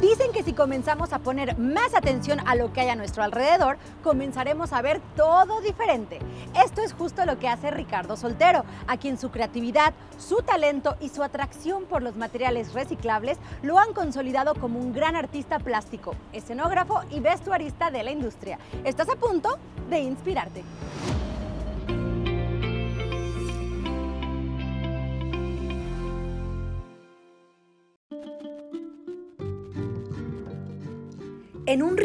Dicen que si comenzamos a poner más atención a lo que hay a nuestro alrededor, comenzaremos a ver todo diferente. Esto es justo lo que hace Ricardo Soltero, a quien su creatividad, su talento y su atracción por los materiales reciclables lo han consolidado como un gran artista plástico, escenógrafo y vestuarista de la industria. Estás a punto de inspirarte.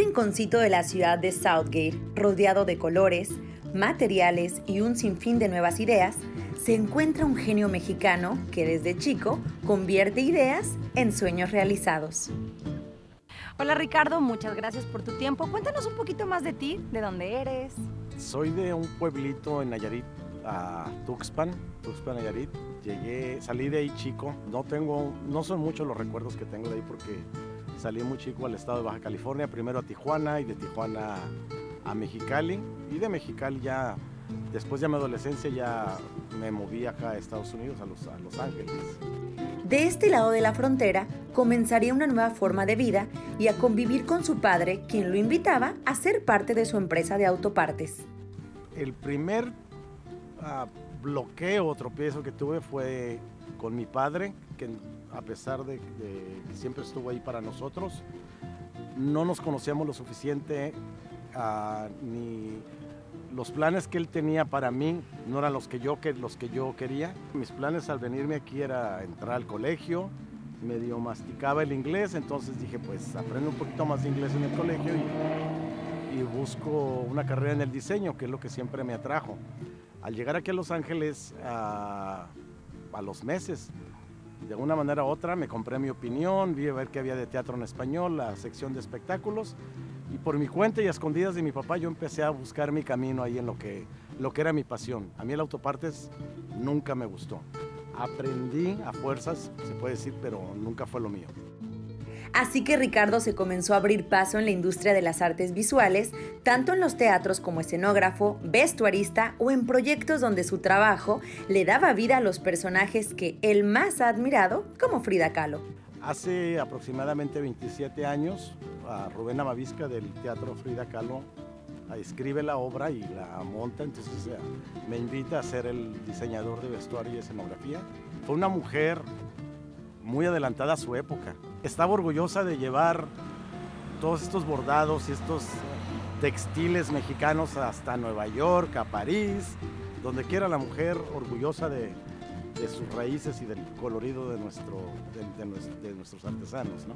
Rinconcito de la ciudad de Southgate, rodeado de colores, materiales y un sinfín de nuevas ideas, se encuentra un genio mexicano que desde chico convierte ideas en sueños realizados. Hola Ricardo, muchas gracias por tu tiempo. Cuéntanos un poquito más de ti, de dónde eres. Soy de un pueblito en Nayarit, a Tuxpan, Tuxpan, Nayarit. Llegué, salí de ahí chico. No tengo, no son muchos los recuerdos que tengo de ahí porque Salí muy chico al estado de Baja California, primero a Tijuana y de Tijuana a Mexicali. Y de Mexicali ya, después de mi adolescencia, ya me moví acá a Estados Unidos, a Los, a los Ángeles. De este lado de la frontera, comenzaría una nueva forma de vida y a convivir con su padre, quien lo invitaba a ser parte de su empresa de autopartes. El primer uh, bloqueo o tropiezo que tuve fue con mi padre, que a pesar de, que siempre estuvo ahí para nosotros, no nos conocíamos lo suficiente, ah, ni los planes que él tenía para mí no eran los que, yo, los que yo quería. Mis planes al venirme aquí era entrar al colegio, medio masticaba el inglés, entonces dije, pues aprendo un poquito más de inglés en el colegio y, y busco una carrera en el diseño, que es lo que siempre me atrajo. Al llegar aquí a Los Ángeles, a los meses, de una manera u otra me compré mi opinión, vi a ver qué había de teatro en español, la sección de espectáculos, y por mi cuenta y a escondidas de mi papá yo empecé a buscar mi camino ahí en lo que, lo que era mi pasión. A mí el autopartes nunca me gustó. Aprendí a fuerzas, se puede decir, pero nunca fue lo mío. Así que Ricardo se comenzó a abrir paso en la industria de las artes visuales, tanto en los teatros como escenógrafo, vestuarista o en proyectos donde su trabajo le daba vida a los personajes que él más ha admirado, como Frida Kahlo. Hace aproximadamente 27 años, a Rubén Amavisca del Teatro Frida Kahlo escribe la obra y la monta, entonces me invita a ser el diseñador de vestuario y escenografía. Fue una mujer muy adelantada a su época. Estaba orgullosa de llevar todos estos bordados y estos textiles mexicanos hasta Nueva York, a París, donde quiera la mujer orgullosa de, sus raíces y del colorido de, de, nuestros artesanos.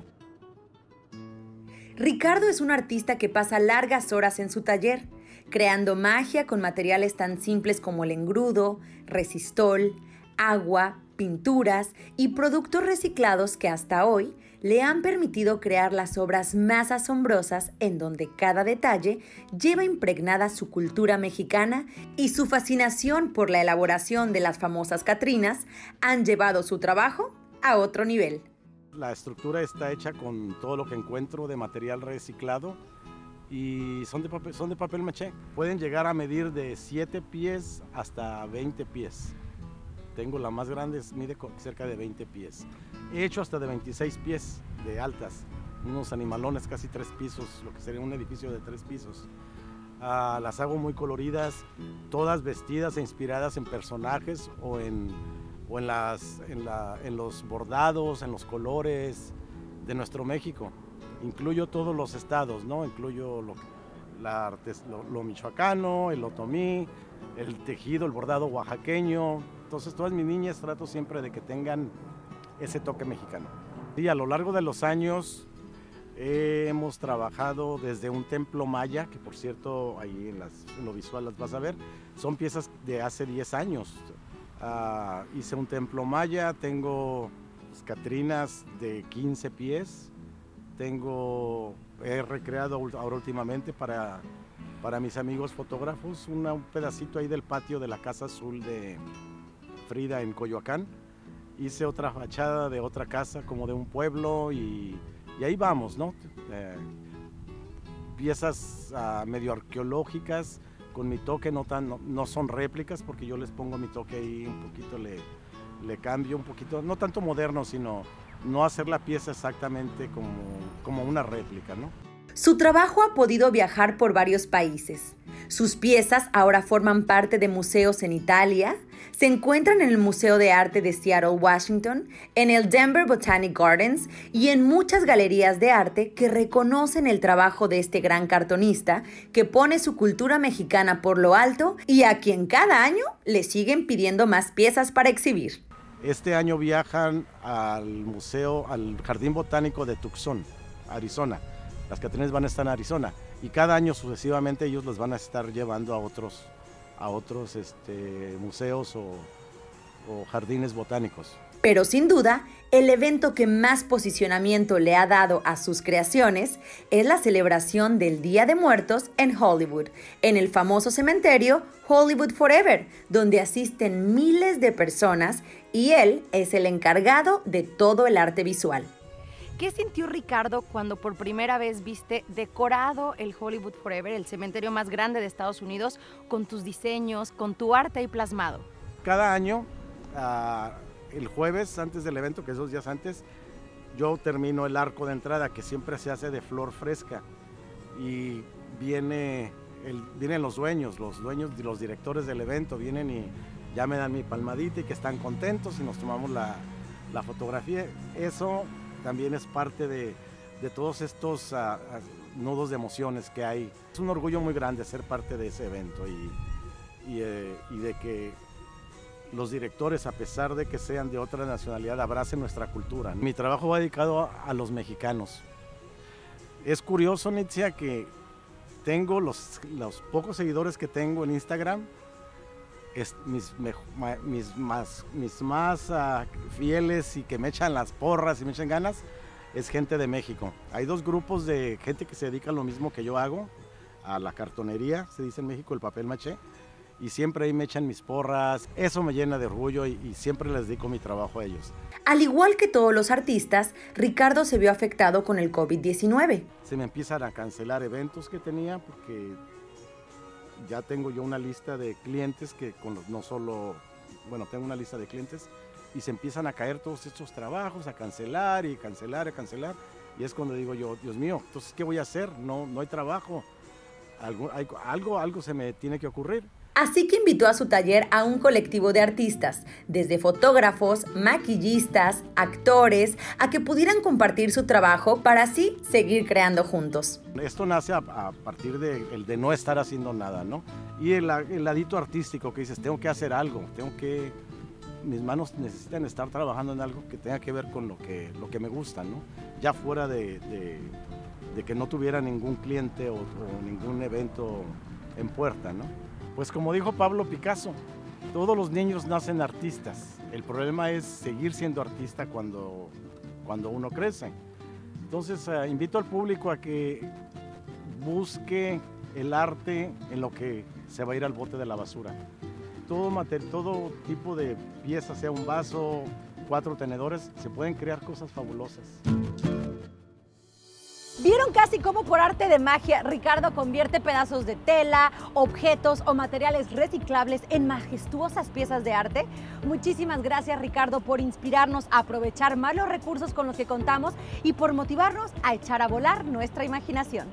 Ricardo es un artista que pasa largas horas en su taller, creando magia con materiales tan simples como el engrudo, resistol, agua, pinturas y productos reciclados que hasta hoy le han permitido crear las obras más asombrosas en donde cada detalle lleva impregnada su cultura mexicana y su fascinación por la elaboración de las famosas Catrinas han llevado su trabajo a otro nivel. La estructura está hecha con todo lo que encuentro de material reciclado y son de papel, son de papel maché. Pueden llegar a medir de 7 pies hasta 20 pies. Tengo la más grande, mide cerca de 20 pies. He hecho hasta de 26 pies de altas, unos animalones casi tres pisos, lo que sería un edificio de tres pisos. Ah, las hago muy coloridas, todas vestidas e inspiradas en personajes o en, o en, las, en, la, en los bordados, en los colores de nuestro México. Incluyo todos los estados, ¿no? Incluyo lo, la, lo, lo michoacano, el otomí, el tejido, el bordado oaxaqueño, entonces todas mis niñas trato siempre de que tengan ese toque mexicano. Y a lo largo de los años hemos trabajado desde un templo maya, que por cierto ahí en, lo visual las vas a ver, son piezas de hace 10 años. Ah, hice un templo maya, tengo pues, catrinas de 15 pies, tengo, he recreado ahora últimamente para, para mis amigos fotógrafos un pedacito ahí del patio de la Casa Azul de, En Coyoacán. Hice otra fachada de otra casa, como de un pueblo, y, ahí vamos, ¿no? Eh, piezas ah, medio arqueológicas, con mi toque, no, tan, no, son réplicas, porque yo les pongo mi toque ahí un poquito, le, le cambio un poquito, no tanto moderno, sino no hacer la pieza exactamente como como una réplica, ¿no? Su trabajo ha podido viajar por varios países. Sus piezas ahora forman parte de museos en Italia, se encuentran en el Museo de Arte de Seattle, Washington, en el Denver Botanic Gardens y en muchas galerías de arte que reconocen el trabajo de este gran cartonista que pone su cultura mexicana por lo alto y a quien cada año le siguen pidiendo más piezas para exhibir. Este año viajan al museo, al Jardín Botánico de Tucson, Arizona. Las Catrinas van a estar en Arizona y cada año sucesivamente ellos los van a estar llevando a otros, a otros este, museos o jardines botánicos. Pero sin duda, el evento que más posicionamiento le ha dado a sus creaciones es la celebración del Día de Muertos en Hollywood, en el famoso cementerio Hollywood Forever, donde asisten miles de personas y él es el encargado de todo el arte visual. ¿Qué sintió Ricardo cuando por primera vez viste decorado el Hollywood Forever, el cementerio más grande de Estados Unidos, con tus diseños, con tu arte ahí plasmado? Cada año, uh, el jueves antes del evento, que es dos días antes, yo termino el arco de entrada, que siempre se hace de flor fresca. Y viene vienen los dueños, los dueños los directores del evento, vienen y ya me dan mi palmadita y que están contentos y nos tomamos la, la fotografía. Eso también es parte de, de todos estos uh, uh, nudos de emociones que hay. Es un orgullo muy grande ser parte de ese evento y, y, eh, de que los directores, a pesar de que sean de otra nacionalidad, abracen nuestra cultura. Mi trabajo va dedicado a, a los mexicanos. Es curioso, Nitzia, que tengo los, los pocos seguidores que tengo en Instagram, es, mis, me, mis, más, mis más uh, fieles y que me echan las porras y me echan ganas es gente de México. Hay dos grupos de gente que se dedica a lo mismo que yo hago, a la cartonería, se dice en México el papel maché, y siempre ahí me echan mis porras. Eso me llena de orgullo y, y, siempre les dedico mi trabajo a ellos. Al igual que todos los artistas, Ricardo se vio afectado con el COVID-19. Se me empiezan a cancelar eventos que tenía porque ya tengo yo una lista de clientes que con no solo, bueno, tengo una lista de clientes y se empiezan a caer todos estos trabajos, a cancelar y cancelar y cancelar. Y es cuando digo yo, Dios mío, entonces, ¿qué voy a hacer? No, no hay trabajo. Algo, algo, algo se me tiene que ocurrir. Así que invitó a su taller a un colectivo de artistas, desde fotógrafos, maquillistas, actores, a que pudieran compartir su trabajo para así seguir creando juntos. Esto nace a, partir de, el de no estar haciendo nada, ¿no? Y el, ladito artístico que dices, tengo que hacer algo, tengo que... Mis manos necesitan estar trabajando en algo que tenga que ver con lo que, lo que me gusta, ¿no? Ya fuera de, de, de que no tuviera ningún cliente o, o ningún evento en puerta, ¿no? Pues como dijo Pablo Picasso, todos los niños nacen artistas. El problema es seguir siendo artista cuando, cuando uno crece. Entonces uh, invito al público a que busque el arte en lo que se va a ir al bote de la basura. Todo, todo tipo de piezas, sea un vaso, cuatro tenedores, se pueden crear cosas fabulosas. ¿Vieron casi cómo por arte de magia Ricardo convierte pedazos de tela, objetos o materiales reciclables en majestuosas piezas de arte? Muchísimas gracias Ricardo por inspirarnos a aprovechar más los recursos con los que contamos y por motivarnos a echar a volar nuestra imaginación.